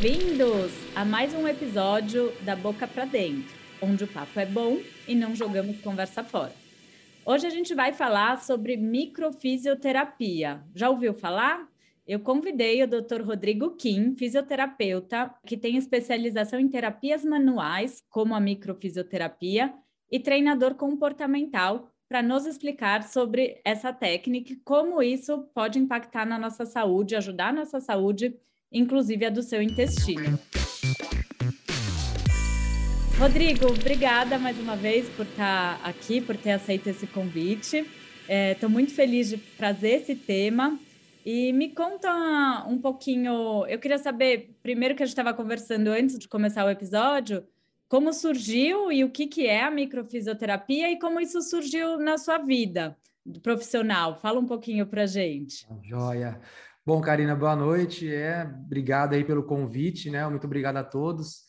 Bem-vindos a mais um episódio da Boca para Dentro, onde o papo é bom e não jogamos conversa fora. Hoje a gente vai falar sobre microfisioterapia. Já ouviu falar? Eu convidei o Dr. Rodrigo Kim, fisioterapeuta, que tem especialização em terapias manuais, como a microfisioterapia, e treinador comportamental, para nos explicar sobre essa técnica e como isso pode impactar na nossa saúde, ajudar a nossa saúde inclusive a do seu intestino. Rodrigo, obrigada mais uma vez por estar aqui, por ter aceito esse convite. Estou é, muito feliz de trazer esse tema. E me conta um pouquinho. Eu queria saber, primeiro que a gente estava conversando antes de começar o episódio, como surgiu e o que, que é a microfisioterapia e como isso surgiu na sua vida profissional. Fala um pouquinho para gente. Joia. Bom, Karina, boa noite. É, obrigado aí pelo convite, né? Muito obrigado a todos.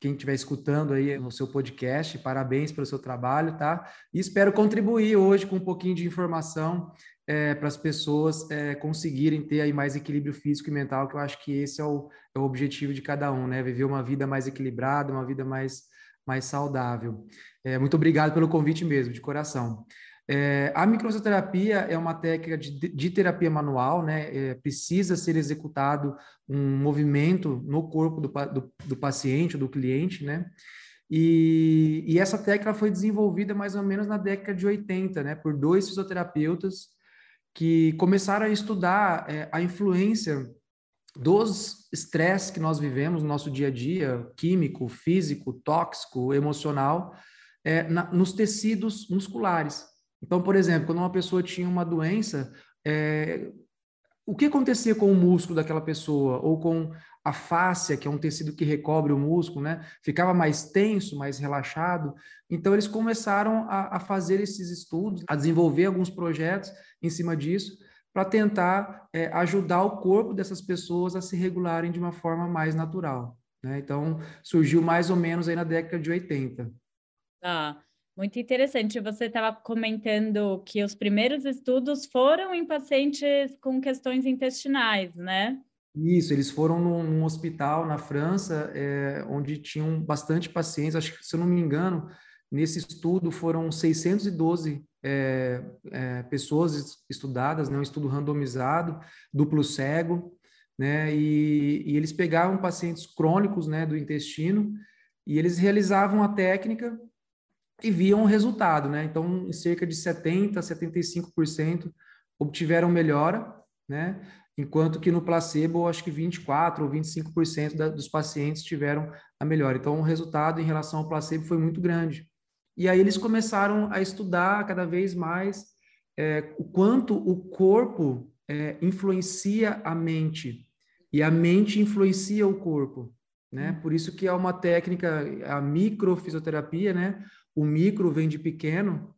Quem estiver escutando aí no seu podcast, parabéns pelo seu trabalho, tá? E espero contribuir hoje com um pouquinho de informação é, para as pessoas é, conseguirem ter aí mais equilíbrio físico e mental, que eu acho que esse é o, é o objetivo de cada um, né? Viver uma vida mais equilibrada, uma vida mais, mais saudável. É, muito obrigado pelo convite mesmo, de coração. É, a microfisioterapia é uma técnica de, de terapia manual, né? É, precisa ser executado um movimento no corpo do, do, do paciente, do cliente, né? E, e, essa técnica foi desenvolvida mais ou menos na década de 80, né? Por dois fisioterapeutas que começaram a estudar é, a influência dos estresses que nós vivemos no nosso dia a dia, químico, físico, tóxico, emocional, é, na, nos tecidos musculares. Então, por exemplo, quando uma pessoa tinha uma doença, é, o que acontecia com o músculo daquela pessoa ou com a fáscia, que é um tecido que recobre o músculo, né? Ficava mais tenso, mais relaxado. Então, eles começaram a, a fazer esses estudos, a desenvolver alguns projetos em cima disso, para tentar é, ajudar o corpo dessas pessoas a se regularem de uma forma mais natural. Né? Então, surgiu mais ou menos aí na década de 80. Ah, muito interessante. Você estava comentando que os primeiros estudos foram em pacientes com questões intestinais, né? Isso, eles foram num, num hospital na França, é, onde tinham bastante pacientes. Acho que, se eu não me engano, nesse estudo foram 612 é, é, pessoas estudadas, né, um estudo randomizado, duplo cego, né, e, e eles pegavam pacientes crônicos né, do intestino e eles realizavam a técnica e viam o resultado, né? Então, cerca de 70% a 75% obtiveram melhora, né? Enquanto que no placebo, acho que 24% ou 25% da, dos pacientes tiveram a melhora. Então, o resultado em relação ao placebo foi muito grande. E aí eles começaram a estudar cada vez mais é, o quanto o corpo é, influencia a mente e a mente influencia o corpo, né? Por isso que é uma técnica, a microfisioterapia, né? O micro vem de pequeno,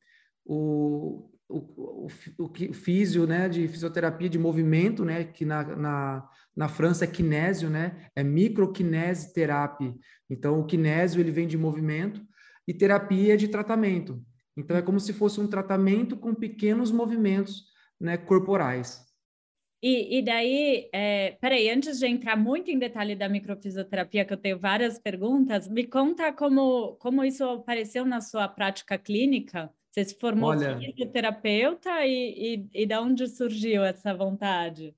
o, o, o, o físio, né, de fisioterapia de movimento, né, que na, na, na França é kinésio, né, é microkinesioterapia. Então, o kinésio, ele vem de movimento e terapia de tratamento. Então, é como se fosse um tratamento com pequenos movimentos, né, corporais. E, e daí, é, peraí, antes de entrar muito em detalhe da microfisioterapia, que eu tenho várias perguntas, me conta como, como isso apareceu na sua prática clínica. Você se formou Olha, fisioterapeuta e, e, e da onde surgiu essa vontade?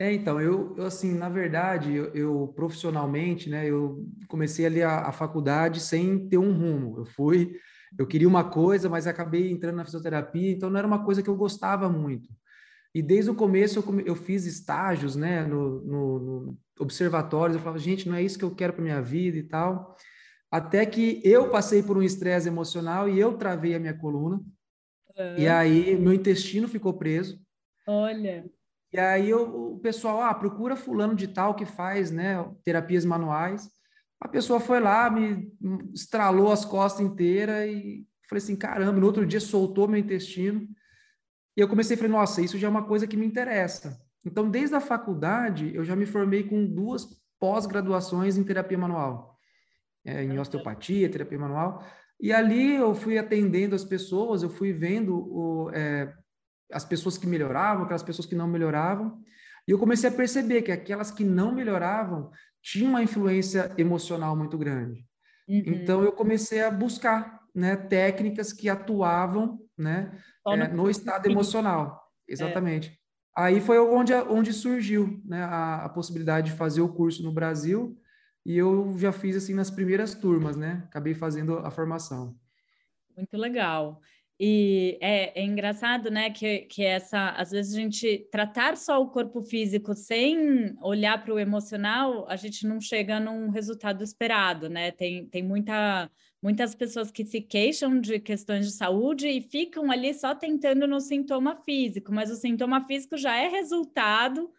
É, então, eu, eu assim, na verdade, eu, eu, profissionalmente, né, eu comecei ali a, a faculdade sem ter um rumo. Eu fui, eu queria uma coisa, mas acabei entrando na fisioterapia, então não era uma coisa que eu gostava muito. E desde o começo eu, eu fiz estágios, né, no, no, no observatórios, eu falava, gente, não é isso que eu quero para minha vida e tal. Até que eu passei por um estresse emocional e eu travei a minha coluna. Uhum. E aí meu intestino ficou preso. Olha. E aí eu, o pessoal, ah, procura fulano de tal que faz, né, terapias manuais. A pessoa foi lá, me estralou as costas inteiras e falei assim, caramba, no outro dia soltou meu intestino. E eu comecei a falar, nossa, isso já é uma coisa que me interessa. Então, desde a faculdade, eu já me formei com duas pós-graduações em terapia manual, é, em osteopatia, terapia manual. E ali eu fui atendendo as pessoas, eu fui vendo o, é, as pessoas que melhoravam, aquelas pessoas que não melhoravam. E eu comecei a perceber que aquelas que não melhoravam tinha uma influência emocional muito grande. Uhum. Então eu comecei a buscar né, técnicas que atuavam né, é, no estado emocional. Exatamente. É. Aí foi onde, onde surgiu né, a, a, possibilidade de fazer o curso no Brasil e eu já fiz assim nas primeiras turmas, né? Acabei fazendo a formação. Muito legal. E é, é, engraçado, né, que, que essa, às vezes a gente tratar só o corpo físico sem olhar para o emocional, a gente não chega num resultado esperado, né? Tem, tem muita, muitas pessoas que se queixam de questões de saúde e ficam ali só tentando no sintoma físico, mas o sintoma físico já é resultado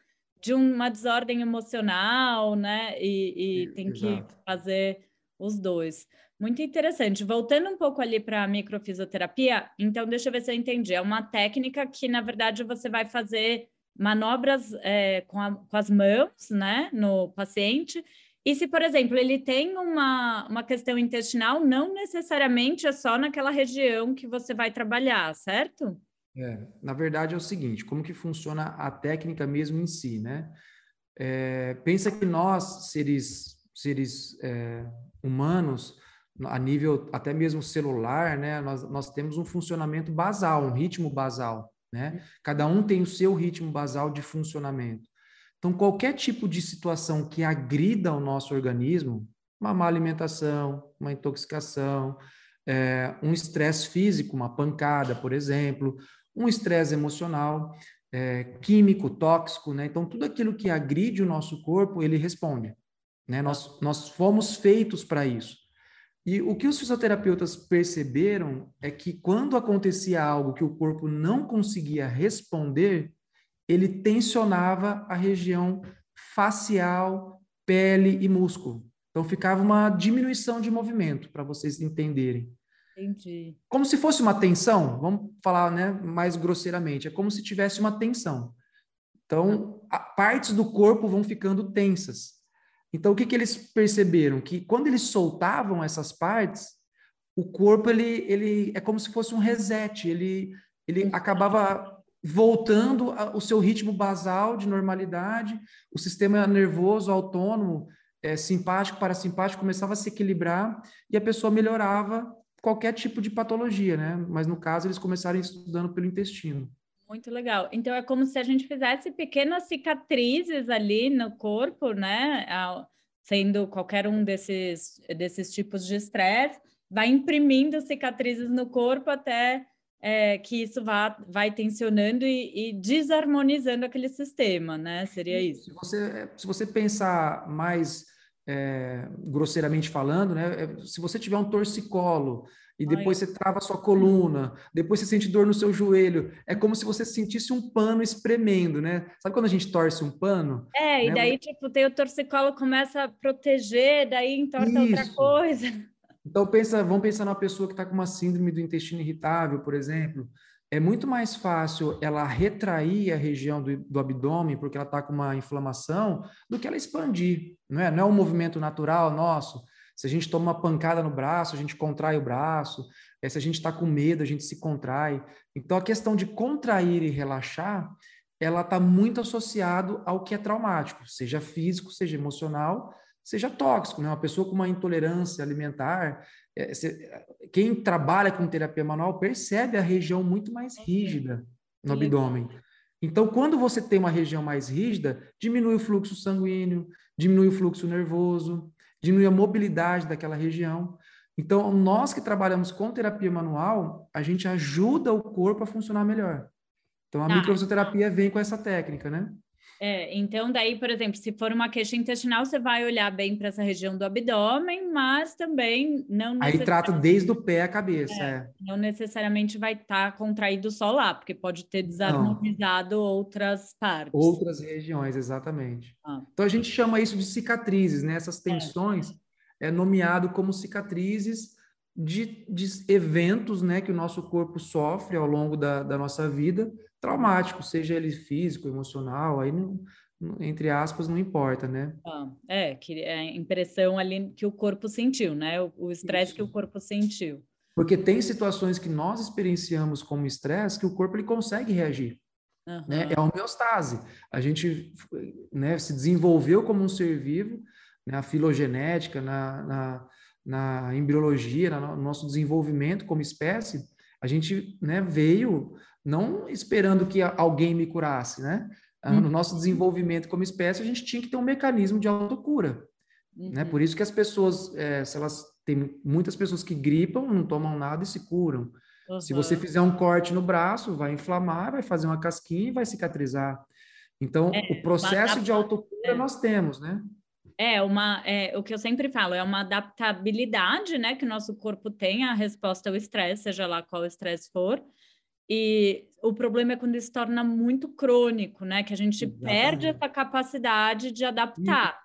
de uma desordem emocional, né? E, e tem que fazer os dois. Muito interessante. Voltando um pouco ali para a microfisioterapia, então deixa eu ver se eu entendi. É uma técnica que, na verdade, você vai fazer manobras é, com, a, com, as mãos, né, no paciente. E se, por exemplo, ele tem uma, uma questão intestinal, não necessariamente é só naquela região que você vai trabalhar, certo? É, na verdade é o seguinte, como que funciona a técnica mesmo em si, né? É, pensa que nós, seres, seres é, humanos, a nível até mesmo celular, né, nós, nós temos um funcionamento basal, um ritmo basal, né? Cada um tem o seu ritmo basal de funcionamento. Então, qualquer tipo de situação que agrida o nosso organismo, uma má alimentação, uma intoxicação, é, um estresse físico, uma pancada, por exemplo, um estresse emocional, é, químico, tóxico, né? Então, tudo aquilo que agride o nosso corpo, ele responde. Né? Nós, nós fomos feitos para isso. E o que os fisioterapeutas perceberam é que quando acontecia algo que o corpo não conseguia responder, ele tensionava a região facial, pele e músculo. Então ficava uma diminuição de movimento, para vocês entenderem. Entendi. Como se fosse uma tensão, vamos falar né, mais grosseiramente, é como se tivesse uma tensão. Então, partes do corpo vão ficando tensas. Então, o que, que eles perceberam? Que quando eles soltavam essas partes, o corpo ele, ele é como se fosse um reset, ele, ele uhum. acabava voltando ao seu ritmo basal de normalidade, o sistema nervoso autônomo, é, simpático, parasimpático, começava a se equilibrar e a pessoa melhorava qualquer tipo de patologia, né? Mas no caso, eles começaram estudando pelo intestino. Muito legal. Então é como se a gente fizesse pequenas cicatrizes ali no corpo, né? Sendo qualquer um desses, desses tipos de estresse, vai imprimindo cicatrizes no corpo até é, que isso vá, vai tensionando e, e, desarmonizando aquele sistema, né? Seria isso. Se você, se você pensar mais é, grosseiramente falando, né? É, se você tiver um torcicolo e depois Ai. você trava a sua coluna, depois você sente dor no seu joelho. É como se você sentisse um pano espremendo, né? Sabe quando a gente torce um pano? É, e né? daí, tipo, tem o torcicolo começa a proteger, daí entorta Isso. outra coisa. Então, pensa, vamos pensar numa pessoa que está com uma síndrome do intestino irritável, por exemplo. É muito mais fácil ela retrair a região do, do abdômen, porque ela está com uma inflamação, do que ela expandir. Não é, não é um movimento natural nosso se a gente toma uma pancada no braço, a gente contrai o braço. É, se a gente está com medo, a gente se contrai. Então, a questão de contrair e relaxar, ela está muito associado ao que é traumático, seja físico, seja emocional, seja tóxico. Né? Uma pessoa com uma intolerância alimentar, é, se, quem trabalha com terapia manual percebe a região muito mais rígida no abdômen. Então, quando você tem uma região mais rígida, diminui o fluxo sanguíneo, diminui o fluxo nervoso, diminui a mobilidade daquela região. Então, nós que trabalhamos com terapia manual, a gente ajuda o corpo a funcionar melhor. Então, a ah, microfisioterapia vem com essa técnica, né? É, então, daí, por exemplo, se for uma queixa intestinal, você vai olhar bem para essa região do abdômen, mas também não Aí trata desde o pé à cabeça. É, é. Não necessariamente vai estar tá contraído só lá, porque pode ter desarmonizado não. outras partes. Outras regiões, exatamente. Ah. Então, a gente chama isso de cicatrizes, né? Essas é. tensões é, é nomeado como cicatrizes de, de, eventos né, que o nosso corpo sofre ao longo da, da nossa vida, traumático, seja ele físico, emocional, aí não, entre aspas, não importa, né? Ah, é, que é a impressão ali que o corpo sentiu, né? O estresse que o corpo sentiu. Porque tem situações que nós experienciamos como estresse que o corpo ele consegue reagir. Uhum. Né? É a homeostase. A gente né, se desenvolveu como um ser vivo na filogenética, na, na, na embriologia, no nosso desenvolvimento como espécie, a gente né, veio não esperando que alguém me curasse, né? Uhum. No nosso desenvolvimento como espécie, a gente tinha que ter um mecanismo de autocura. Uhum. Né? Por isso que as pessoas, é, se elas tem muitas pessoas que gripam, não tomam nada e se curam. Uhum. Se você fizer um corte no braço, vai inflamar, vai fazer uma casquinha e vai cicatrizar. Então, é, o processo de autocura é. nós temos, né? É uma, é, o que eu sempre falo, é uma adaptabilidade, né, que o nosso corpo tem à resposta ao estresse, seja lá qual estresse for. E o problema é quando isso se torna muito crônico, né, que a gente Exatamente. perde essa capacidade de adaptar.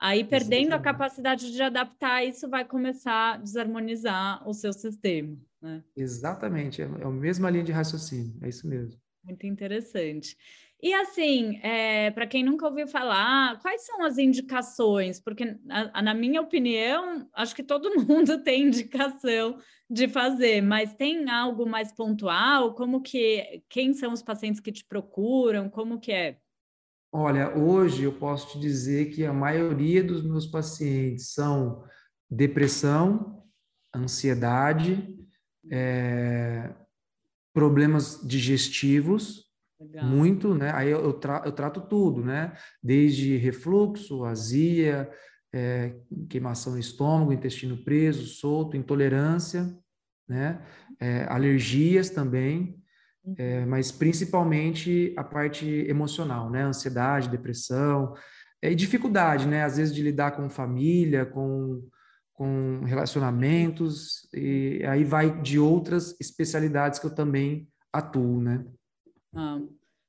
Aí, perdendo Exatamente. a capacidade de adaptar, isso vai começar a desarmonizar o seu sistema. Né? Exatamente, é, é a mesma linha de raciocínio, é isso mesmo. Muito interessante. E assim, é, para quem nunca ouviu falar, quais são as indicações? Porque, a, a, na minha opinião, acho que todo mundo tem indicação de fazer, mas tem algo mais pontual? Como que, quem são os pacientes que te procuram? Como que é? Olha, hoje eu posso te dizer que a maioria dos meus pacientes são depressão, ansiedade, é, problemas digestivos, Legal. muito, né? Aí eu, tra eu, trato tudo, né? Desde refluxo, azia, é, queimação no estômago, intestino preso, solto, intolerância, né? É, alergias também, é, uhum. mas principalmente a parte emocional, né? Ansiedade, depressão, é, e dificuldade, né? Às vezes de lidar com família, com, com relacionamentos, e aí vai de outras especialidades que eu também atuo, né?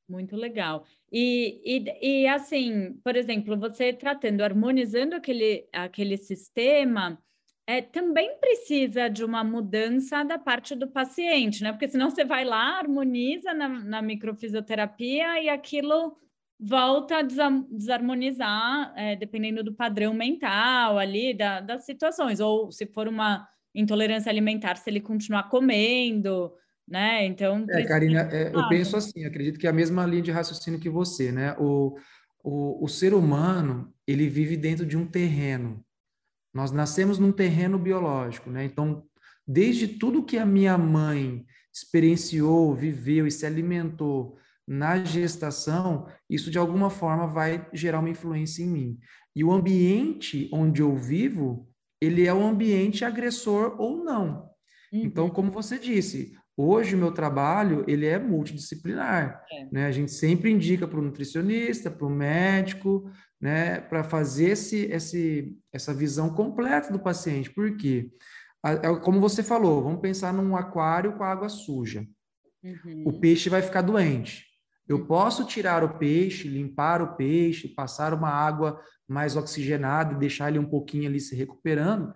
Muito legal. E, e, e assim, por exemplo, você tratando, harmonizando aquele, aquele sistema, é, também precisa de uma mudança da parte do paciente, né? Porque senão você vai lá, harmoniza na, na microfisioterapia e aquilo volta a desarmonizar, é, dependendo do padrão mental ali, da, das situações. Ou se for uma intolerância alimentar, se ele continuar comendo, né? Então. É, Karina, é, eu penso assim, acredito que é a mesma linha de raciocínio que você, né? O, o, o ser humano, ele vive dentro de um terreno. Nós nascemos num terreno biológico, né? Então, desde tudo que a minha mãe experienciou, viveu e se alimentou na gestação, isso de alguma forma vai gerar uma influência em mim. E o ambiente onde eu vivo, ele é o um ambiente agressor ou não. Uhum. Então, como você disse, Hoje o meu trabalho ele é multidisciplinar, é. né? A gente sempre indica para o nutricionista, para o médico, né? Para fazer esse, esse, essa visão completa do paciente. Por quê? É como você falou, vamos pensar num aquário com água suja. Uhum. O peixe vai ficar doente. Eu uhum. posso tirar o peixe, limpar o peixe, passar uma água mais oxigenada e deixar ele um pouquinho ali se recuperando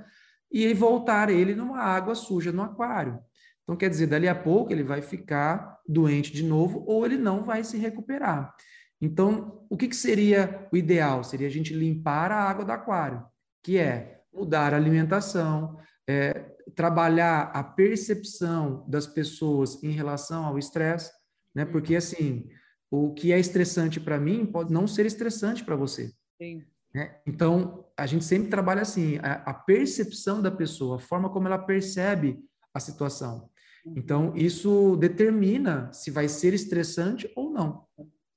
e voltar ele numa água suja no aquário. Então, quer dizer, dali a pouco ele vai ficar doente de novo ou ele não vai se recuperar. Então, o que, que seria o ideal? Seria a gente limpar a água do aquário, que é mudar a alimentação, é, trabalhar a percepção das pessoas em relação ao estresse, né? Porque, assim, o que é estressante para mim pode não ser estressante para você. Né? Então, a gente sempre trabalha assim, a, a percepção da pessoa, a forma como ela percebe a situação. Então, isso determina se vai ser estressante ou não.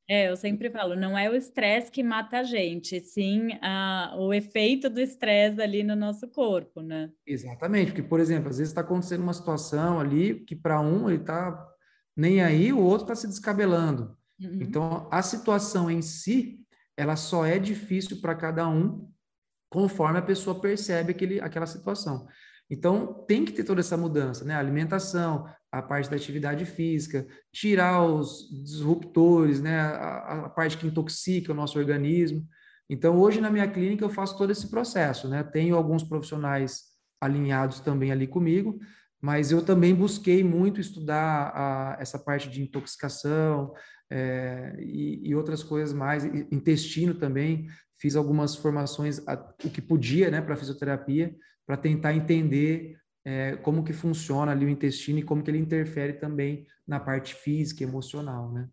É, eu sempre falo, não é o estresse que mata a gente, sim a, o efeito do estresse ali no nosso corpo, né? Exatamente, porque, por exemplo, às vezes está acontecendo uma situação ali que para um ele está nem aí, o outro está se descabelando. Uhum. Então, a situação em si, ela só é difícil para cada um conforme a pessoa percebe aquele, aquela situação. Então, tem que ter toda essa mudança, né? A alimentação, a parte da atividade física, tirar os disruptores, né? A, a, parte que intoxica o nosso organismo. Então, hoje na minha clínica eu faço todo esse processo, né? Tenho alguns profissionais alinhados também ali comigo, mas eu também busquei muito estudar a, essa parte de intoxicação é, e, e, outras coisas mais, intestino também. Fiz algumas formações, a, o que podia, né, para fisioterapia, para tentar entender é, como que funciona ali o intestino e como que ele interfere também na parte física emocional, né?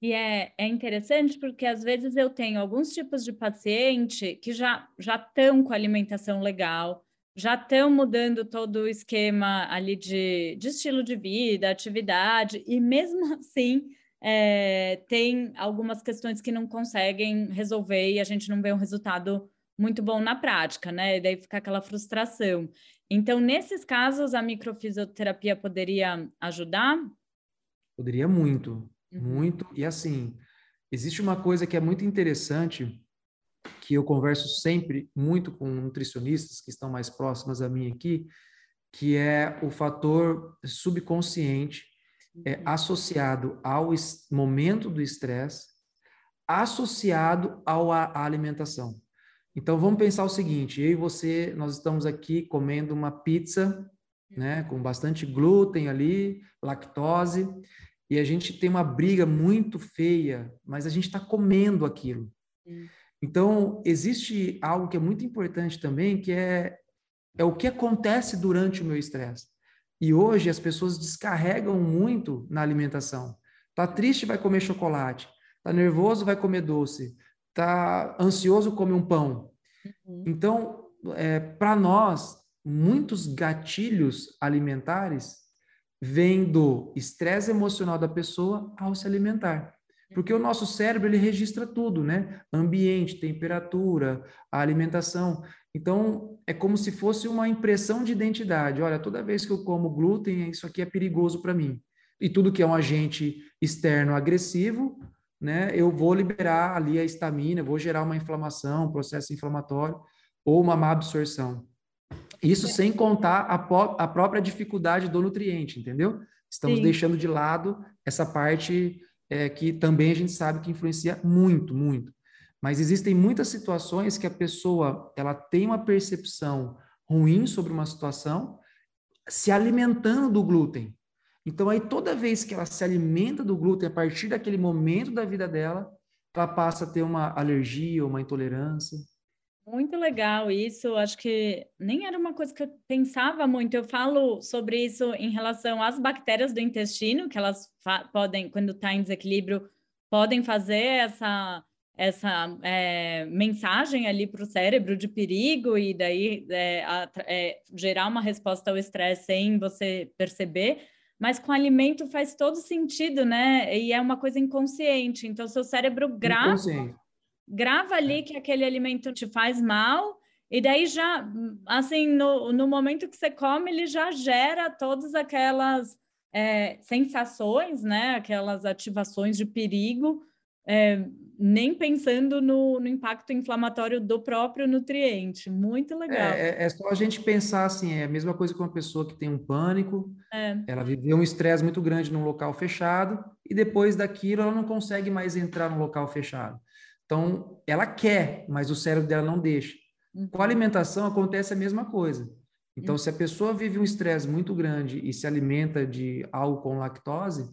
E é, é interessante porque às vezes eu tenho alguns tipos de paciente que já já estão com alimentação legal, já estão mudando todo o esquema ali de, de estilo de vida, atividade, e mesmo assim é, tem algumas questões que não conseguem resolver e a gente não vê um resultado muito bom na prática, né? E daí fica aquela frustração. Então, nesses casos, a microfisioterapia poderia ajudar? Poderia muito. Uhum. Muito. E assim, existe uma coisa que é muito interessante, que eu converso sempre muito com nutricionistas que estão mais próximas a mim aqui, que é o fator subconsciente é, uhum. associado ao momento do estresse, associado ao, à alimentação. Então vamos pensar o seguinte: eu e você, nós estamos aqui comendo uma pizza, né, com bastante glúten ali, lactose, e a gente tem uma briga muito feia, mas a gente está comendo aquilo. Sim. Então, existe algo que é muito importante também, que é, é o que acontece durante o meu estresse. E hoje as pessoas descarregam muito na alimentação. Tá triste, vai comer chocolate. Tá nervoso, vai comer doce. Tá ansioso, come um pão. Uhum. Então, é, para nós, muitos gatilhos alimentares vem do estresse emocional da pessoa ao se alimentar. Porque o nosso cérebro ele registra tudo, né? Ambiente, temperatura, a alimentação. Então, é como se fosse uma impressão de identidade. Olha, toda vez que eu como glúten, isso aqui é perigoso para mim. E tudo que é um agente externo agressivo, né? Eu vou liberar ali a estamina, vou gerar uma inflamação, um processo inflamatório ou uma má absorção. Isso sem contar a, a própria dificuldade do nutriente, entendeu? Estamos Sim. deixando de lado essa parte é, que também a gente sabe que influencia muito, muito. Mas existem muitas situações que a pessoa ela tem uma percepção ruim sobre uma situação se alimentando do glúten. Então aí toda vez que ela se alimenta do glúten a partir daquele momento da vida dela, ela passa a ter uma alergia, uma intolerância. Muito legal isso. Acho que nem era uma coisa que eu pensava muito. Eu falo sobre isso em relação às bactérias do intestino, que elas podem, quando está em desequilíbrio, podem fazer essa essa é, mensagem ali para o cérebro de perigo e daí é, é, gerar uma resposta ao estresse sem você perceber, mas com alimento faz todo sentido, né? E é uma coisa inconsciente. Então, seu cérebro grava grava ali é. que aquele alimento te faz mal, e daí já, assim, no, no momento que você come, ele já gera todas aquelas é, sensações, né? Aquelas ativações de perigo, é, nem pensando no, no, impacto inflamatório do próprio nutriente. Muito legal. É, é, é, só a gente pensar assim, é a mesma coisa que uma pessoa que tem um pânico, é. ela viveu um estresse muito grande num local fechado, e depois daquilo ela não consegue mais entrar no local fechado. Então, ela quer, mas o cérebro dela não deixa. Uhum. Com a alimentação acontece a mesma coisa. Então, uhum. se a pessoa vive um estresse muito grande e se alimenta de algo com lactose,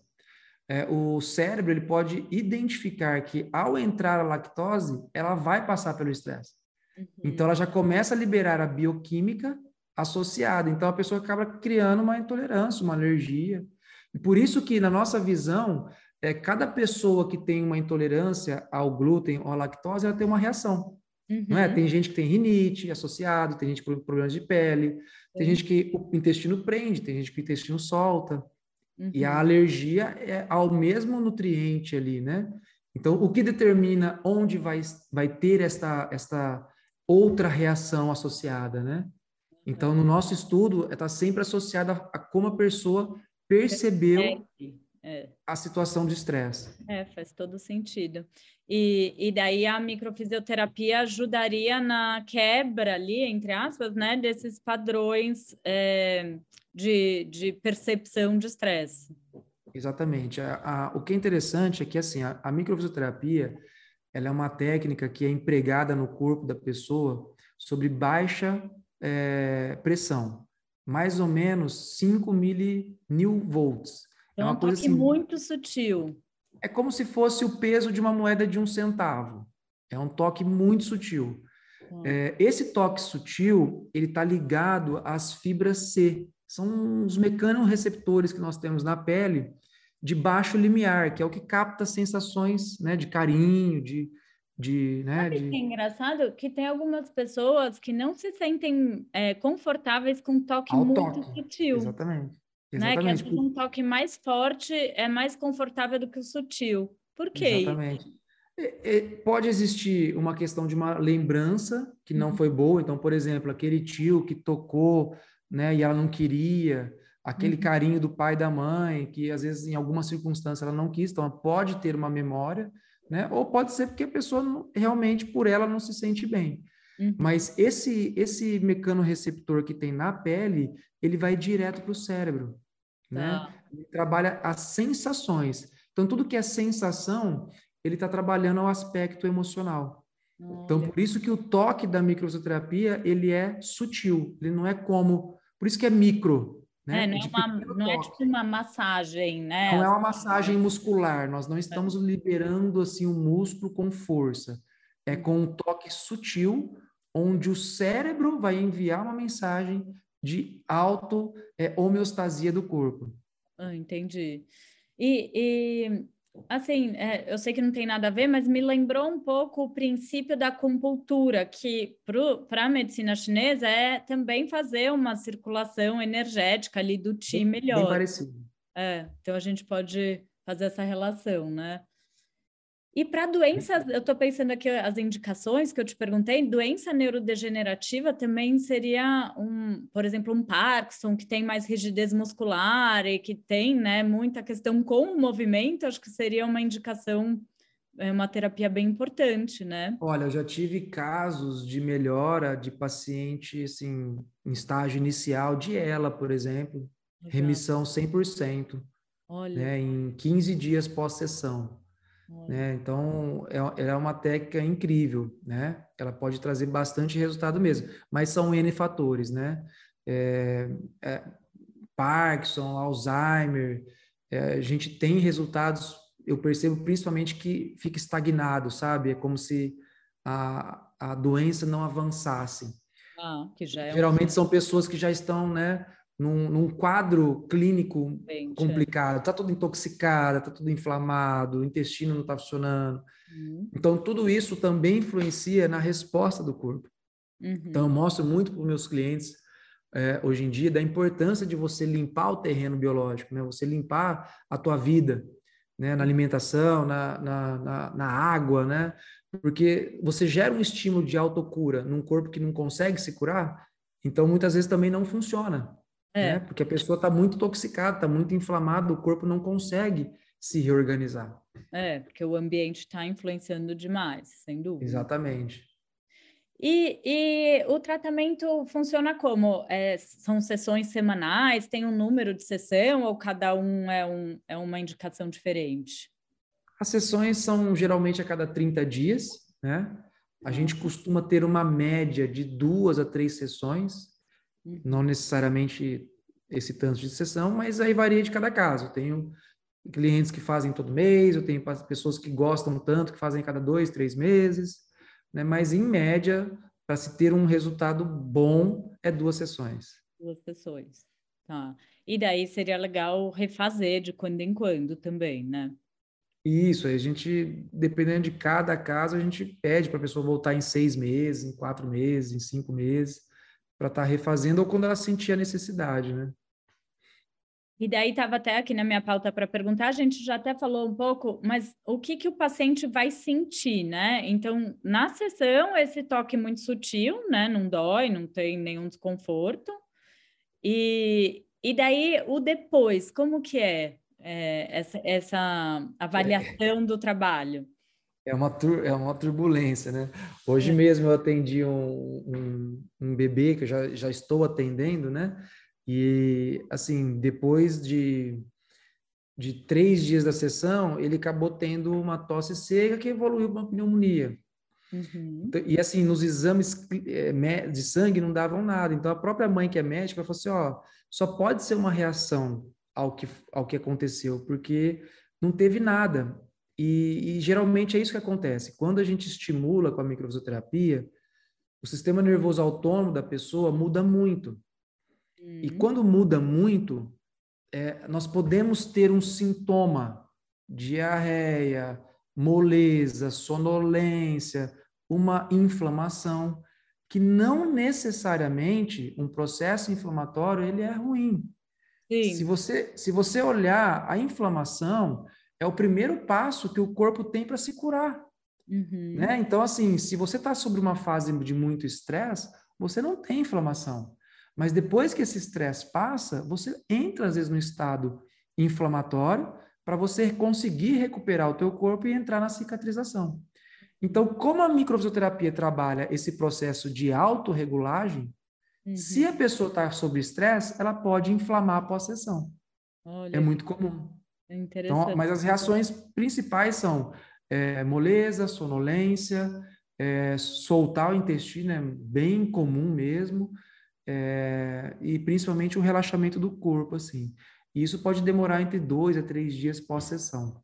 é, o cérebro ele pode identificar que ao entrar a lactose, ela vai passar pelo estresse. Uhum. Então, ela já começa a liberar a bioquímica associada. Então, a pessoa acaba criando uma intolerância, uma alergia. E por isso que, na nossa visão, é, cada pessoa que tem uma intolerância ao glúten ou à lactose, ela tem uma reação. Uhum. Não é? Tem gente que tem rinite associado, tem gente com problemas de pele, tem gente que o intestino prende, tem gente que o intestino solta. Uhum. E a uhum. alergia é ao mesmo nutriente ali, né? Então, o que determina onde vai, vai ter esta, esta outra reação associada, né? Então, no nosso estudo, está sempre associada a, a como a pessoa percebeu é. a situação de estresse. É, faz todo sentido. E, e daí a microfisioterapia ajudaria na quebra ali, entre aspas, né, desses padrões é, de, de percepção de estresse. Exatamente. A, a, o que é interessante é que assim, a, a microfisioterapia ela é uma técnica que é empregada no corpo da pessoa sobre baixa é, pressão, mais ou menos 5 mil volts. É, é uma um coisa assim, muito sutil. É como se fosse o peso de uma moeda de um centavo. É um toque muito sutil. Hum. É, esse toque sutil, ele está ligado às fibras C. São os mecanorreceptores que nós temos na pele de baixo limiar, que é o que capta sensações né, de carinho, de, de, né, Sabe de... que é engraçado que tem algumas pessoas que não se sentem é, confortáveis com um toque Ao muito toque. sutil. Exatamente. Né? Que às Exatamente. vezes um toque mais forte é mais confortável do que o sutil. Por quê? Exatamente. É, é, pode existir uma questão de uma lembrança que não Uhum. foi boa. Então, por exemplo, aquele tio que tocou, né, e ela não queria, aquele Uhum. carinho do pai e da mãe, que às vezes em alguma circunstância ela não quis, então ela pode ter uma memória, né? Ou pode ser porque a pessoa não- realmente por ela não se sente bem. Uhum. Mas esse esse mecanorreceptor que tem na pele, ele vai direto para o cérebro, né? Tá. Ele trabalha as sensações. Então, tudo que é sensação, ele está trabalhando o aspecto emocional. Então, por isso que o toque da microfisioterapia, ele é sutil. Ele não é como... Por isso que é micro, né? É, não é, de uma, não é tipo uma massagem, né? Não é uma massagem muscular. Nós não estamos liberando, assim, o músculo com força. É com um toque sutil, onde o cérebro vai enviar uma mensagem de auto é, homeostasia do corpo. Ah, entendi. E, e, assim, é, eu sei que não tem nada a ver, mas me lembrou um pouco o princípio da acupuntura, que para a medicina chinesa é também fazer uma circulação energética ali do ti Bem melhor. parecido. É, então a gente pode fazer essa relação, né? E para doenças, eu estou pensando aqui as indicações que eu te perguntei, doença neurodegenerativa também seria um, por exemplo, um Parkinson que tem mais rigidez muscular e que tem, né, muita questão com o movimento, acho que seria uma indicação, é uma terapia bem importante, né? Olha, eu já tive casos de melhora de paciente, assim, em estágio inicial de ELA, por exemplo, Legal. remissão 100%, Olha, né, em 15 dias pós-sessão. Né? Então, é, é uma técnica incrível, né? Ela pode trazer bastante resultado mesmo, mas são N fatores, né? É, é, Parkinson, Alzheimer, é, a gente tem resultados, eu percebo principalmente que fica estagnado, sabe? É como se a, a doença não avançasse. Ah, é um Geralmente são pessoas que já estão, né, num, num quadro clínico é. complicado, tá tudo intoxicado, tá tudo inflamado, o intestino não tá funcionando. Uhum, Então, tudo isso também influencia na resposta do corpo. uhum. Então, eu mostro muito para os meus clientes, é, hoje em dia, da importância de você limpar o terreno biológico, né? Você limpar a tua vida, né? Na alimentação, na, na, na, na água, né? Porque você gera um estímulo de autocura num corpo que não consegue se curar, então muitas vezes também não funciona, É. né? Porque a pessoa está muito intoxicada, está muito inflamada, o corpo não consegue se reorganizar. É, porque o ambiente está influenciando demais, sem dúvida. Exatamente. E, e o tratamento funciona como? É, são sessões semanais? Tem um número de sessão ou cada um é, um, é uma indicação diferente? As sessões são geralmente a cada 30 dias, né? A gente costuma ter uma média de duas a três sessões, Uhum. Não necessariamente esse tanto de sessão, mas aí varia de cada caso. Eu tenho clientes que fazem todo mês, eu tenho pessoas que gostam tanto que fazem cada dois, três meses, né? Mas em média, para se ter um resultado bom, é duas sessões. Duas sessões. Tá. E daí seria legal refazer de quando em quando também, né? Isso, a gente, dependendo de cada caso, a gente pede para a pessoa voltar em seis meses, em quatro meses, em cinco meses, para estar refazendo ou quando ela sentir a necessidade, né? E daí estava até aqui na minha pauta para perguntar, a gente já até falou um pouco, mas o que, que o paciente vai sentir, né? Então, na sessão, esse toque muito sutil, né? Não dói, não tem nenhum desconforto. E, e daí, o depois, como que é, é, essa, essa avaliação do trabalho? É uma, tur é uma turbulência, né? Hoje É. mesmo eu atendi um, um, um bebê que eu já, já estou atendendo, né? E, assim, depois de, de três dias da sessão, ele acabou tendo uma tosse seca que evoluiu para uma pneumonia. Uhum. Então, E assim, nos exames mé- de sangue não davam nada. Então, a própria mãe que é médica falou assim, ó, só pode ser uma reação ao que, ao que aconteceu, porque não teve nada. E, e geralmente é isso que acontece. Quando a gente estimula com a microfisioterapia, o sistema nervoso autônomo da pessoa muda muito. E Uhum. quando muda muito, é, nós podemos ter um sintoma, diarreia, moleza, sonolência, uma inflamação, que não necessariamente um processo inflamatório ele é ruim. Sim. Se você, se você olhar, a inflamação é o primeiro passo que o corpo tem para se curar. Uhum. Né? Então, assim, se você está sobre uma fase de muito estresse, você não tem inflamação. Mas depois que esse estresse passa, você entra, às vezes, no estado inflamatório para você conseguir recuperar o teu corpo e entrar na cicatrização. Então, como a microfisioterapia trabalha esse processo de autorregulagem, uhum. se a pessoa está sob estresse, ela pode inflamar a pós-sessão. É muito comum. É então, mas as reações principais são é, moleza, sonolência, é, soltar o intestino é bem comum mesmo, é, e principalmente o relaxamento do corpo, assim. E isso pode demorar entre dois a três dias pós-sessão.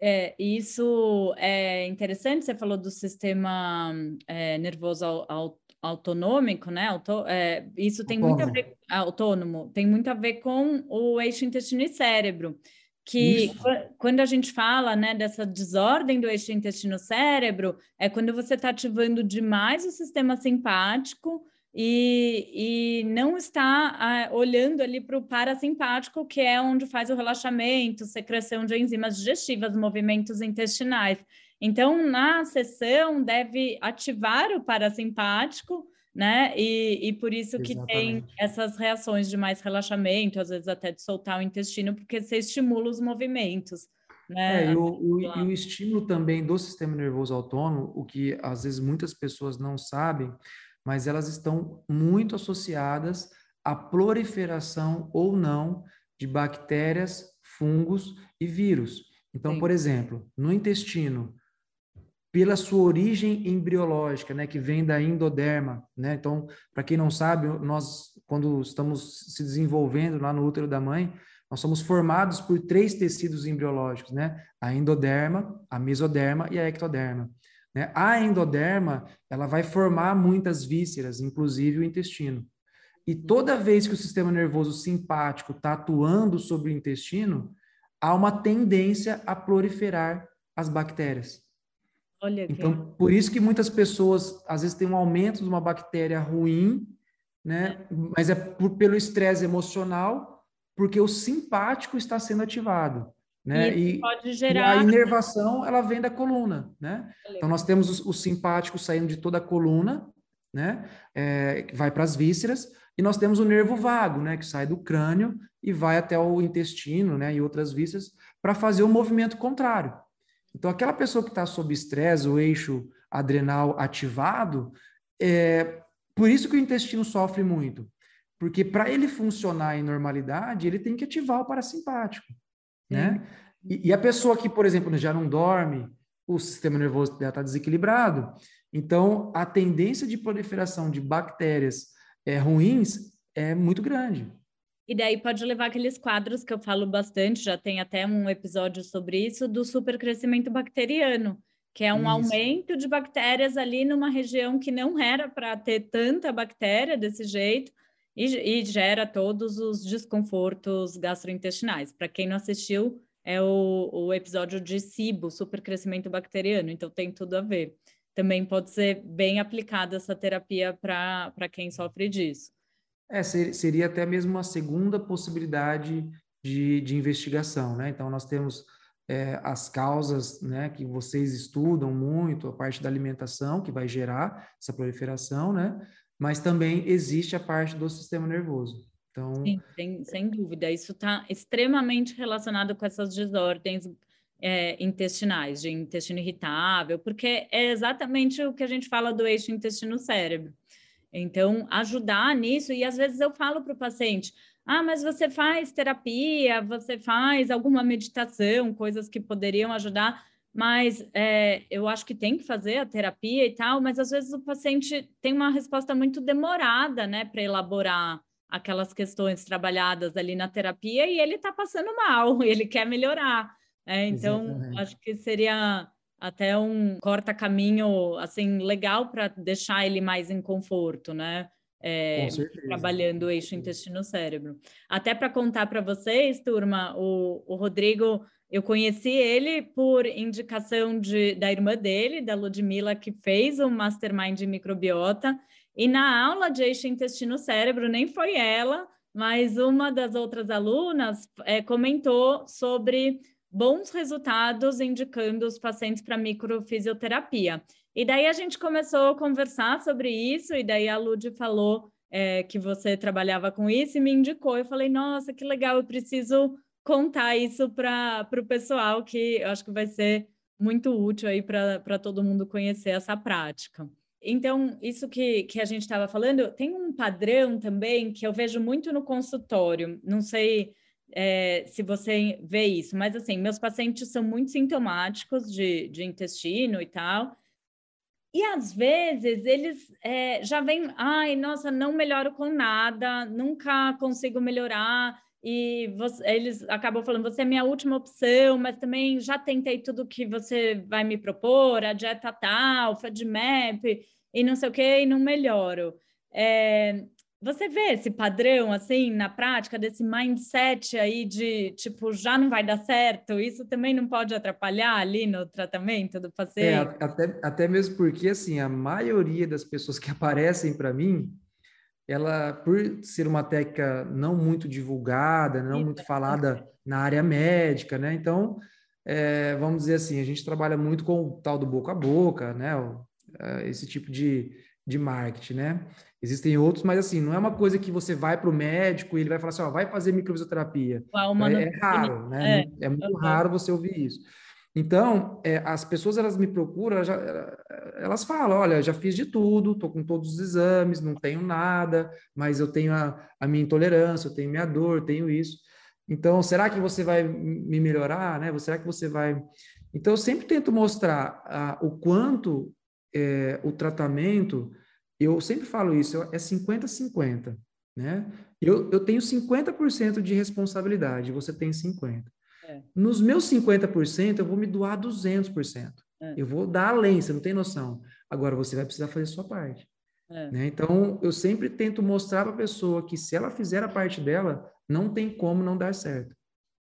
É, isso é interessante, você falou do sistema é, nervoso autonômico, né? Auto, é, isso tem autônomo. muito a ver, autônomo, tem muito a ver com o eixo intestino e cérebro que Isso. quando a gente fala né, dessa desordem do eixo intestino-cérebro, é quando você está ativando demais o sistema simpático e, e não está ah, olhando ali para o parasimpático, que é onde faz o relaxamento, secreção de enzimas digestivas, movimentos intestinais. Então, na sessão, deve ativar o parasimpático né? E, e por isso que tem essas reações de mais relaxamento, às vezes até de soltar o intestino, porque você estimula os movimentos. Né? É, e, o, o, e o estímulo também do sistema nervoso autônomo, o que às vezes muitas pessoas não sabem, mas elas estão muito associadas à proliferação ou não de bactérias, fungos e vírus. Então, Sim. por exemplo, no intestino, pela sua origem embriológica, né, que vem da endoderma, né? Então, para quem não sabe, nós quando estamos se desenvolvendo lá no útero da mãe, nós somos formados por três tecidos embriológicos, né? A endoderma, a mesoderma e a ectoderma. Né? A endoderma, ela vai formar muitas vísceras, inclusive o intestino. E toda vez que o sistema nervoso simpático está atuando sobre o intestino, há uma tendência a proliferar as bactérias. Olha então, por isso que muitas pessoas, às vezes, têm um aumento de uma bactéria ruim, né? Mas é por, pelo estresse emocional, porque o simpático está sendo ativado. Né? E, pode gerar... e a inervação, ela vem da coluna, né? Então, nós temos o, o simpático saindo de toda a coluna, né? É, que vai para as vísceras, e nós temos o nervo vago, né? Que sai do crânio e vai até o intestino, né? E outras vísceras, para fazer o movimento contrário. Então, aquela pessoa que está sob estresse, o eixo adrenal ativado, é por isso que o intestino sofre muito. Porque para ele funcionar em normalidade, ele tem que ativar o parasimpático, né? E, e, a pessoa que, por exemplo, já não dorme, o sistema nervoso dela está desequilibrado, então a tendência de proliferação de bactérias é, ruins é muito grande. E daí pode levar aqueles quadros que eu falo bastante, já tem até um episódio sobre isso, do supercrescimento bacteriano, que é um isso. aumento de bactérias ali numa região que não era para ter tanta bactéria desse jeito, e, e gera todos os desconfortos gastrointestinais. Para quem não assistiu, é o, o episódio de SIBO, supercrescimento bacteriano, então tem tudo a ver. Também pode ser bem aplicada essa terapia para quem sofre disso. É, seria até mesmo uma segunda possibilidade de, de investigação, né? Então, nós temos é, as causas, né, que vocês estudam muito, a parte da alimentação, que vai gerar essa proliferação, né? Mas também existe a parte do sistema nervoso. Então... Sim, sem, sem dúvida. Isso está extremamente relacionado com essas desordens é, intestinais, de intestino irritável, porque é exatamente o que a gente fala do eixo intestino-cérebro. Então, ajudar nisso, e às vezes eu falo para o paciente: ah, mas você faz terapia, você faz alguma meditação, coisas que poderiam ajudar, mas é, eu acho que tem que fazer a terapia e tal, mas às vezes o paciente tem uma resposta muito demorada, né, para elaborar aquelas questões trabalhadas ali na terapia e ele está passando mal, ele quer melhorar. É, então, Exatamente. acho que seria até um corta-caminho assim legal para deixar ele mais em conforto, né? é, trabalhando o eixo intestino-cérebro. Até para contar para vocês, turma, o, o Rodrigo, eu conheci ele por indicação de, da irmã dele, da Ludmilla, que fez o Mastermind de Microbiota, e na aula de eixo intestino-cérebro, nem foi ela, mas uma das outras alunas é, comentou sobre bons resultados indicando os pacientes para microfisioterapia. E daí a gente começou a conversar sobre isso, e daí a Lud falou é, que você trabalhava com isso e me indicou. Eu falei, nossa, que legal, eu preciso contar isso para o pessoal, que eu acho que vai ser muito útil aí para todo mundo conhecer essa prática. Então, isso que, que a gente estava falando, tem um padrão também que eu vejo muito no consultório. Não sei é, se você vê isso, mas assim, meus pacientes são muito sintomáticos de, de intestino e tal. E às vezes eles é, já vêm, ai, nossa, não melhoro com nada, nunca consigo melhorar. E você, eles acabam falando, você é minha última opção, mas também já tentei tudo que você vai me propor, a dieta tal, FADMAP, e não sei o que, e não melhoro. É, você vê esse padrão, assim, na prática, desse mindset aí de, tipo, já não vai dar certo? Isso também não pode atrapalhar ali no tratamento do é, paciente? É, até, até mesmo porque, assim, a maioria das pessoas que aparecem para mim, ela, por ser uma técnica não muito divulgada, não muito falada na área médica, né? Então, é, vamos dizer assim, a gente trabalha muito com o tal do boca a boca, né? É, esse tipo de, de marketing, né? Existem outros, mas assim, não é uma coisa que você vai para o médico e ele vai falar assim, ó, vai fazer microfisioterapia. É, é, raro, né? É, é muito uhum. raro você ouvir isso. Então, é, as pessoas, elas me procuram, elas, já, elas falam, olha, já fiz de tudo, estou com todos os exames, não tenho nada, mas eu tenho a, a minha intolerância, eu tenho minha dor, eu tenho isso. Então, será que você vai me melhorar, né? Será que você vai... Então, eu sempre tento mostrar ah, o quanto é, o tratamento eu sempre falo isso, é 50-50, né? Eu, eu tenho 50% de responsabilidade, você tem 50%. É. Nos meus 50%, eu vou me doar 200%. É. Eu vou dar além, você não tem noção. Agora, você vai precisar fazer a sua parte. É. Né? Então, eu sempre tento mostrar para a pessoa que se ela fizer a parte dela, não tem como não dar certo.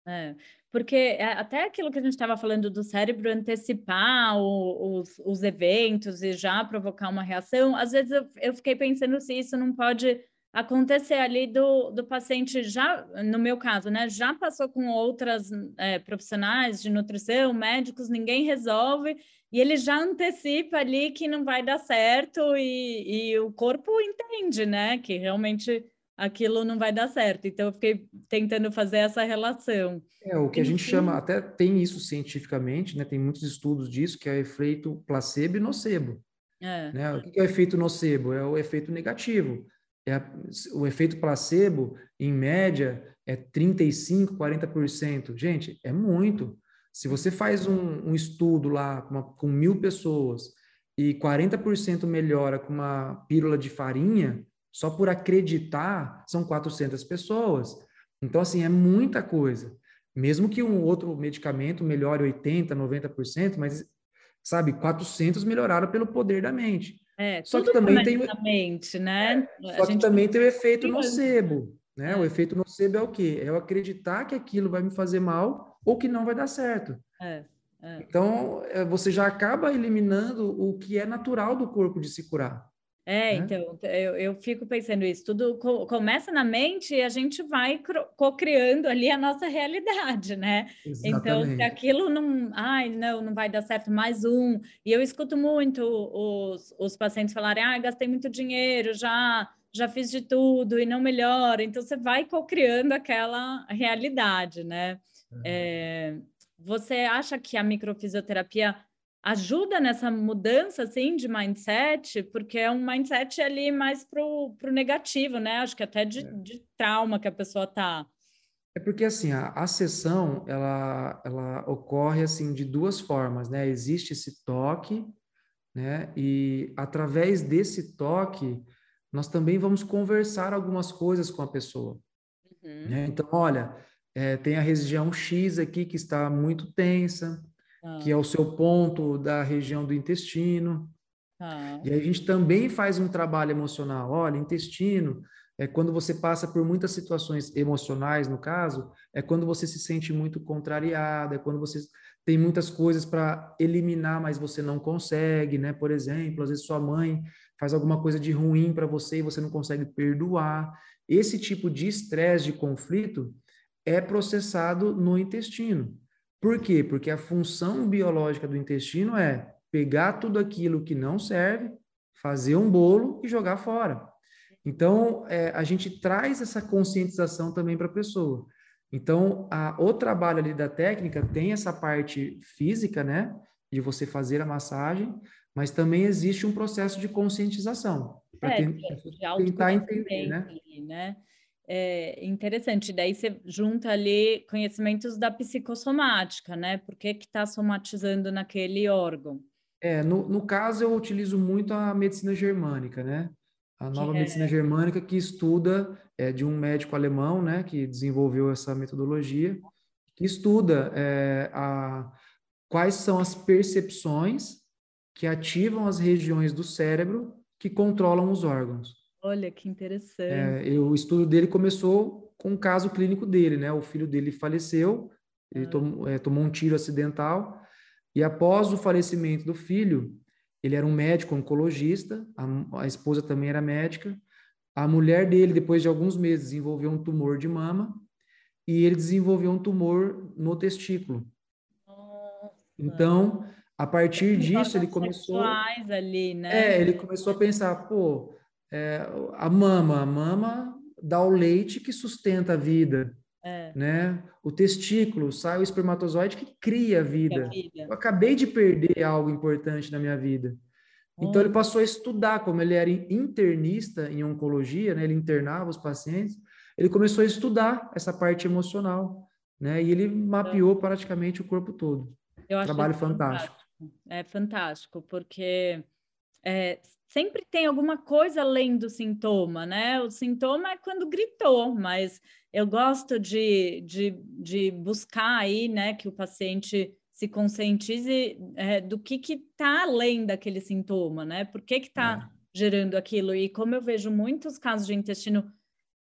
É, porque é, até aquilo que a gente estava falando do cérebro antecipar o, os, os, eventos e já provocar uma reação, às vezes eu, eu, fiquei pensando se isso não pode acontecer ali do, do paciente já, no meu caso, né, já passou com outras é, profissionais de nutrição, médicos, ninguém resolve, e ele já antecipa ali que não vai dar certo e, e o corpo entende, né, que realmente aquilo não vai dar certo. Então, eu fiquei tentando fazer essa relação. É, o que a gente chama, até tem isso cientificamente, né? Tem muitos estudos disso, que é efeito placebo e nocebo. É. Né? O que é o efeito nocebo? É o efeito negativo. É o efeito placebo, em média, é 35%, 40%. Gente, é muito. Se você faz um, um estudo lá com, uma, com mil pessoas e 40% melhora com uma pílula de farinha, só por acreditar, são 400 pessoas. Então, assim, é muita coisa. Mesmo que um outro medicamento melhore 80%, 90%, mas, sabe, 400 melhoraram pelo poder da mente. É, só que também tem o... mente, né? É, só que também tem o efeito nocebo, né? É. O efeito nocebo é o quê? É eu acreditar que aquilo vai me fazer mal ou que não vai dar certo. É, é. Então, é, você já acaba eliminando o que é natural do corpo de se curar. É, né? então, eu, eu fico pensando isso, tudo co começa na mente e a gente vai co-criando ali a nossa realidade, né? Exatamente. Então, se aquilo não, ai, não, não vai dar certo, mais um. E eu escuto muito os, os pacientes falarem, ah, gastei muito dinheiro, já, já fiz de tudo e não melhora. Então, você vai co-criando aquela realidade, né? É, você acha que a microfisioterapia ajuda nessa mudança assim de mindset, porque é um mindset ali mais pro, pro negativo, né? Acho que até de, é. de trauma que a pessoa tá. É porque assim, a, a sessão ela, ela ocorre assim de duas formas, né? Existe esse toque, né? E através desse toque nós também vamos conversar algumas coisas com a pessoa. Uhum. Né? Então, olha, é, tem a região X aqui que está muito tensa, que é o seu ponto da região do intestino. Ah. E aí a gente também faz um trabalho emocional. Olha, intestino, é quando você passa por muitas situações emocionais, no caso, é quando você se sente muito contrariado, é quando você tem muitas coisas para eliminar, mas você não consegue, né? Por exemplo, às vezes sua mãe faz alguma coisa de ruim para você e você não consegue perdoar. Esse tipo de estresse, de conflito, é processado no intestino. Por quê? Porque a função biológica do intestino é pegar tudo aquilo que não serve, fazer um bolo e jogar fora. Então, é, a gente traz essa conscientização também para a pessoa. Então, a, o trabalho ali da técnica tem essa parte física, né? De você fazer a massagem, mas também existe um processo de conscientização. Para é, tentar entender, né? né? É interessante. Daí você junta ali conhecimentos da psicossomática, né? Por que está somatizando naquele órgão? É, no, no caso, eu utilizo muito a medicina germânica, né? A nova é... medicina germânica que estuda, é de um médico alemão, né, que desenvolveu essa metodologia, que estuda é, a, quais são as percepções que ativam as regiões do cérebro que controlam os órgãos. Olha que interessante. É, o estudo dele começou com um caso clínico dele, né? O filho dele faleceu, ele ah. tomou, é, tomou um tiro acidental, e após o falecimento do filho, ele era um médico oncologista, a, a esposa também era médica. A mulher dele, depois de alguns meses, desenvolveu um tumor de mama e ele desenvolveu um tumor no testículo. Nossa. Então, a partir disso, ele começou. Ali, né? É, ele começou a pensar, pô, é, a mama, a mama dá o leite que sustenta a vida. É. Né? O testículo sai o espermatozoide que cria a vida. vida. Eu acabei de perder algo importante na minha vida. Então ele passou a estudar, como ele era internista em oncologia, né? Ele internava os pacientes. Ele começou a estudar essa parte emocional, né? E ele mapeou praticamente o corpo todo. Eu Trabalho fantástico. fantástico. É fantástico, porque é, sempre tem alguma coisa além do sintoma, né? O sintoma é quando gritou, mas eu gosto de, de, de buscar aí, né, que o paciente se conscientize é, do que que está além daquele sintoma, né? Por que que está é. gerando aquilo? E como eu vejo muitos casos de intestino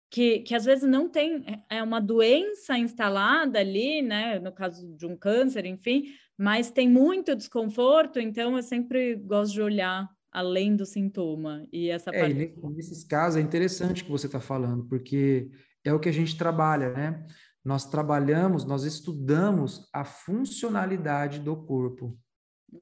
que, que às vezes não tem é uma doença instalada ali, né? No caso de um câncer, enfim, mas tem muito desconforto, então eu sempre gosto de olhar além do sintoma e essa é, parte. nesses casos é interessante que você está falando, porque é o que a gente trabalha, né? Nós trabalhamos, nós estudamos a funcionalidade do corpo.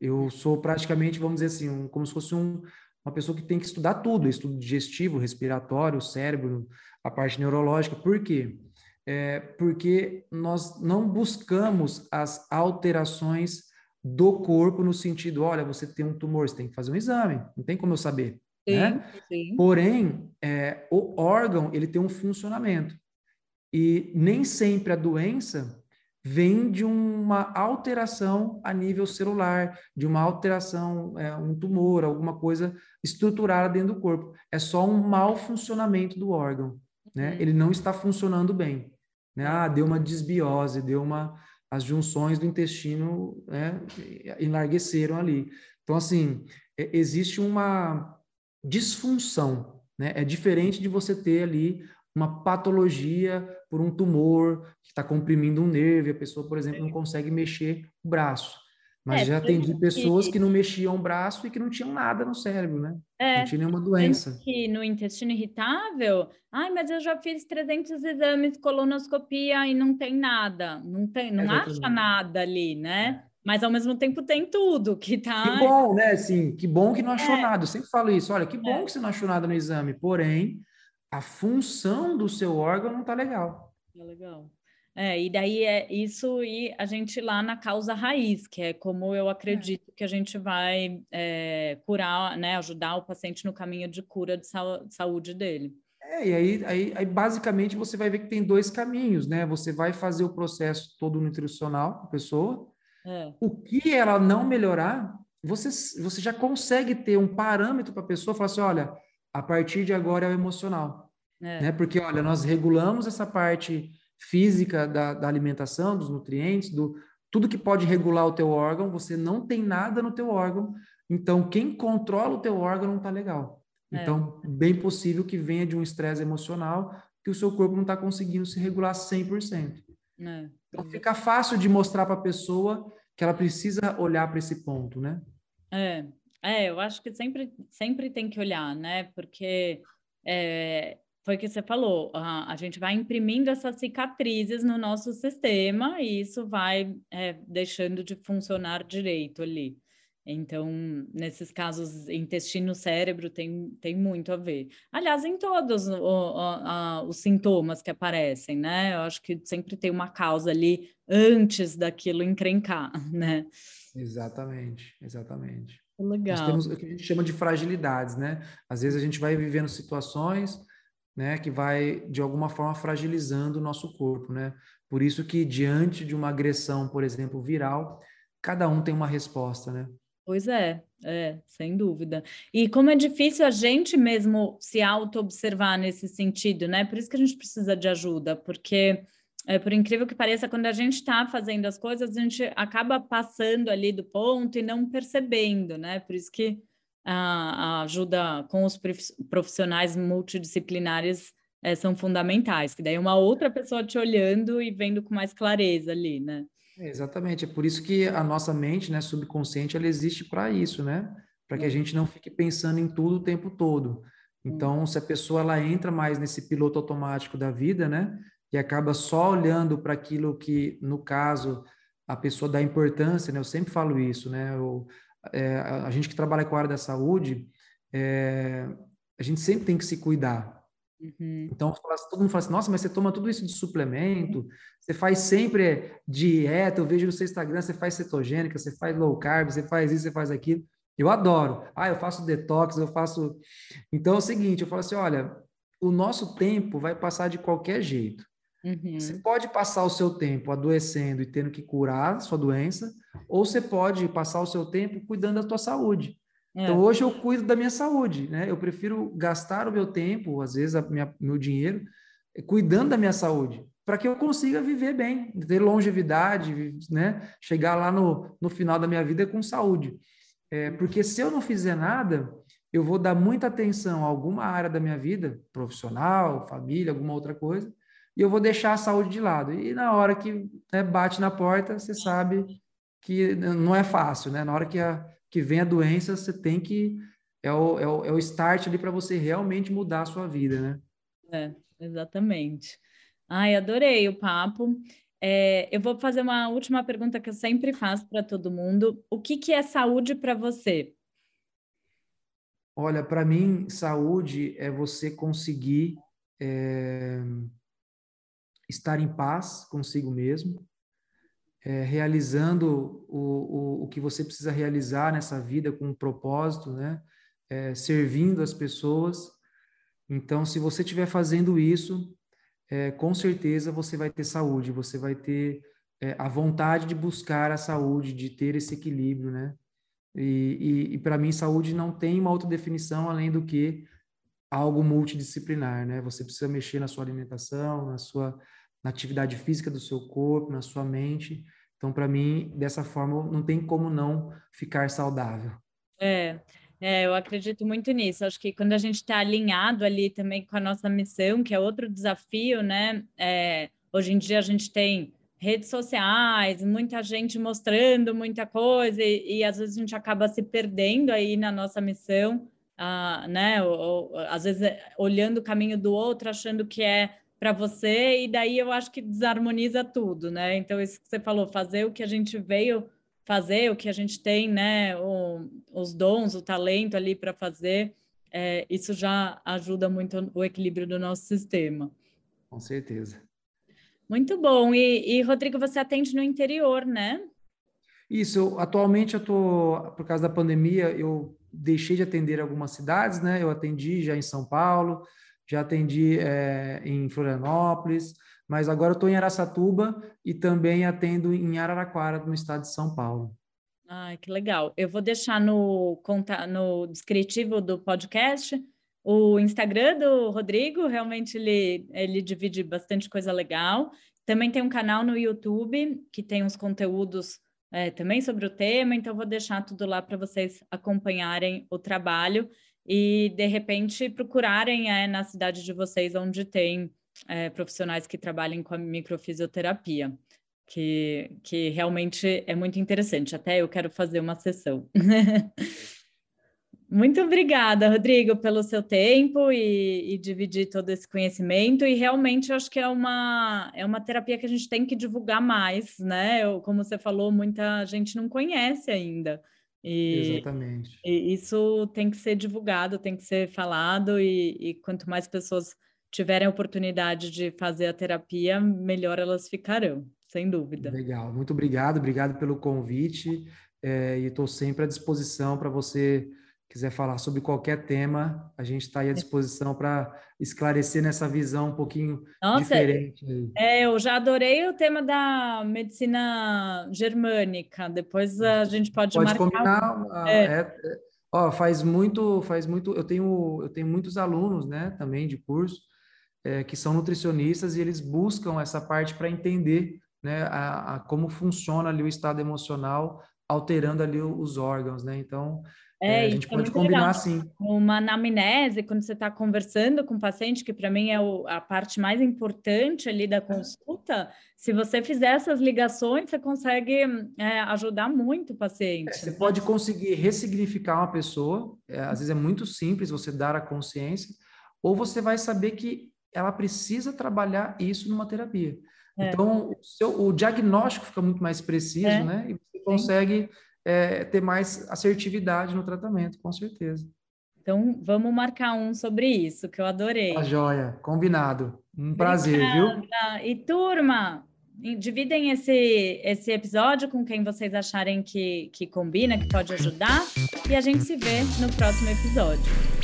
Eu sou praticamente, vamos dizer assim, um, como se fosse um, uma pessoa que tem que estudar tudo, estudo digestivo, respiratório, cérebro, a parte neurológica. Por quê? É porque nós não buscamos as alterações do corpo no sentido, olha, você tem um tumor, você tem que fazer um exame, não tem como eu saber. Sim, né? sim. Porém, é, o órgão ele tem um funcionamento e nem sempre a doença vem de uma alteração a nível celular, de uma alteração, é, um tumor, alguma coisa estruturada dentro do corpo. É só um mau funcionamento do órgão, né? Uhum. Ele não está funcionando bem. Né? Ah, deu uma desbiose, deu uma as junções do intestino né, enlargueceram ali. Então, assim, é, existe uma disfunção, né? É diferente de você ter ali uma patologia por um tumor que está comprimindo um nervo e a pessoa, por exemplo, não consegue mexer o braço. Mas é, já atendi pessoas que... que não mexiam o braço e que não tinham nada no cérebro, né? É, não tinha nenhuma doença. Que no intestino irritável, ai, mas eu já fiz 300 exames, colonoscopia e não tem nada. Não tem, não acha nada ali, né? É. Mas ao mesmo tempo tem tudo que tá. Que bom, né? Assim, que bom que não achou é. nada. Eu sempre falo isso. Olha, que bom é. que você não achou nada no exame. Porém, a função do seu órgão não tá legal. Tá legal. É, e daí é isso e a gente lá na causa raiz, que é como eu acredito é. que a gente vai é, curar, né, ajudar o paciente no caminho de cura de, saúde dele. É, e aí, aí, aí, basicamente você vai ver que tem dois caminhos, né? Você vai fazer o processo todo nutricional a pessoa. É. O que ela não melhorar, você, você já consegue ter um parâmetro para a pessoa falar assim: olha, a partir de agora é o emocional. É. Né? Porque, olha, nós regulamos essa parte física da, da alimentação, dos nutrientes, do tudo que pode regular o teu órgão, você não tem nada no teu órgão então quem controla o teu órgão não está legal. É. Então, bem possível que venha de um estresse emocional que o seu corpo não está conseguindo se regular 100%. É. Então, fica fácil de mostrar para a pessoa que ela precisa olhar para esse ponto, né? É, é, eu acho que sempre, sempre tem que olhar, né? Porque é, foi o que você falou, a, a, gente vai imprimindo essas cicatrizes no nosso sistema e isso vai é, deixando de funcionar direito ali. Então, nesses casos, intestino, cérebro tem, tem muito a ver. Aliás, em todos o, o, os sintomas que aparecem, né? Eu acho que sempre tem uma causa ali antes daquilo encrencar, né? Exatamente, exatamente. Legal. Nós temos o que a gente chama de fragilidades, né? Às vezes a gente vai vivendo situações, né, que vai de alguma forma fragilizando o nosso corpo, né? Por isso que diante de uma agressão, por exemplo, viral, cada um tem uma resposta, né? Pois é, é, sem dúvida. E como é difícil a gente mesmo se auto-observar nesse sentido, né? Por isso que a gente precisa de ajuda, porque é, por incrível que pareça, quando a gente está fazendo as coisas, a gente acaba passando ali do ponto e não percebendo, né? Por isso que a, ajuda com os profissionais multidisciplinares é, são fundamentais, que daí uma outra pessoa te olhando e vendo com mais clareza ali, né? É, exatamente, é por isso que a nossa mente, né, subconsciente, ela existe para isso, né? Para que a gente não fique pensando em tudo o tempo todo. Então, se a pessoa ela entra mais nesse piloto automático da vida, né? e acaba só olhando para aquilo que, no caso, a pessoa dá importância, né? Eu sempre falo isso, né? Eu, é, a gente que trabalha com a área da saúde, é, a gente sempre tem que se cuidar. Uhum. Então, todo mundo fala assim, nossa, mas você toma tudo isso de suplemento, você faz sempre dieta, eu vejo no seu Instagram, você faz cetogênica, você faz low carb, você faz isso, você faz aquilo. Eu adoro. Ah, eu faço detox, eu faço... Então, é o seguinte, eu falo assim, olha, o nosso tempo vai passar de qualquer jeito. Uhum. Você pode passar o seu tempo adoecendo e tendo que curar sua doença, ou você pode passar o seu tempo cuidando da sua saúde. É. Então, hoje eu cuido da minha saúde, né? Eu prefiro gastar o meu tempo, às vezes, o meu dinheiro, cuidando da minha saúde, para que eu consiga viver bem, ter longevidade, né? Chegar lá no, no final da minha vida com saúde. É, porque se eu não fizer nada, eu vou dar muita atenção a alguma área da minha vida, profissional, família, alguma outra coisa, e eu vou deixar a saúde de lado. E na hora que né, bate na porta, você sabe que não é fácil, né? Na hora que, a, que vem a doença, você tem que. É o, é o, é o start ali para você realmente mudar a sua vida, né? É, exatamente. Ai, adorei o papo. É, eu vou fazer uma última pergunta que eu sempre faço para todo mundo. O que, que é saúde para você? Olha, para mim, saúde é você conseguir é, estar em paz consigo mesmo, é, realizando o, o, o que você precisa realizar nessa vida com um propósito, né? É, servindo as pessoas. Então, se você estiver fazendo isso, é, com certeza você vai ter saúde, você vai ter é, a vontade de buscar a saúde, de ter esse equilíbrio, né? E, e, e para mim, saúde não tem uma outra definição além do que algo multidisciplinar, né? Você precisa mexer na sua alimentação, na sua na atividade física do seu corpo, na sua mente. Então, para mim, dessa forma, não tem como não ficar saudável. É, é, eu acredito muito nisso. Acho que quando a gente está alinhado ali também com a nossa missão, que é outro desafio, né? É, hoje em dia a gente tem redes sociais, muita gente mostrando muita coisa e, e às vezes a gente acaba se perdendo aí na nossa missão, ah, né? Ou, ou, às vezes olhando o caminho do outro, achando que é para você, e daí eu acho que desarmoniza tudo, né? Então, isso que você falou, fazer o que a gente veio fazer, o que a gente tem, né? O, os dons, o talento ali para fazer, é, isso já ajuda muito o equilíbrio do nosso sistema. Com certeza. Muito bom. E, e Rodrigo, você atende no interior, né? Isso, atualmente eu tô, por causa da pandemia, eu deixei de atender algumas cidades, né? Eu atendi já em São Paulo, já atendi é, em Florianópolis, mas agora estou em Aracatuba e também atendo em Araraquara, no estado de São Paulo. Ai, que legal. Eu vou deixar no, no descritivo do podcast o Instagram do Rodrigo, realmente ele, ele divide bastante coisa legal. Também tem um canal no YouTube que tem uns conteúdos é, também sobre o tema, então vou deixar tudo lá para vocês acompanharem o trabalho e, de repente, procurarem é, na cidade de vocês onde tem é, profissionais que trabalhem com a microfisioterapia, que, que realmente é muito interessante. Até eu quero fazer uma sessão. Muito obrigada, Rodrigo, pelo seu tempo e, e, dividir todo esse conhecimento. E realmente acho que é uma, é uma terapia que a gente tem que divulgar mais, né? Eu, como você falou, muita gente não conhece ainda. E, Exatamente. E isso tem que ser divulgado, tem que ser falado, e, e quanto mais pessoas tiverem a oportunidade de fazer a terapia, melhor elas ficarão, sem dúvida. Legal, muito obrigado, obrigado pelo convite, é, e estou sempre à disposição para você quiser falar sobre qualquer tema, a gente está aí à disposição para esclarecer nessa visão um pouquinho Nossa, diferente. É, eu já adorei o tema da medicina germânica. Depois a gente pode, pode marcar. Combinar, é. É, ó, faz muito, faz muito. Eu tenho, eu tenho muitos alunos, né, também de curso, é, que são nutricionistas e eles buscam essa parte para entender, né, a, a, como funciona ali o estado emocional alterando ali os órgãos, né? Então é, é, a gente é pode combinar legal. assim. Uma anamnese, quando você está conversando com o paciente, que para mim é o, a parte mais importante ali da consulta, se você fizer essas ligações, você consegue é, ajudar muito o paciente. É, você pode conseguir ressignificar uma pessoa, é, às vezes é muito simples você dar a consciência, ou você vai saber que ela precisa trabalhar isso numa terapia. Então, o, seu, o, diagnóstico fica muito mais preciso, né? E você consegue... É, ter mais assertividade no tratamento, com certeza. Então, vamos marcar um sobre isso, que eu adorei. Tá joia, combinado. Um prazer, viu? E turma, dividem esse, esse episódio com quem vocês acharem que, que combina, que pode ajudar, e a gente se vê no próximo episódio.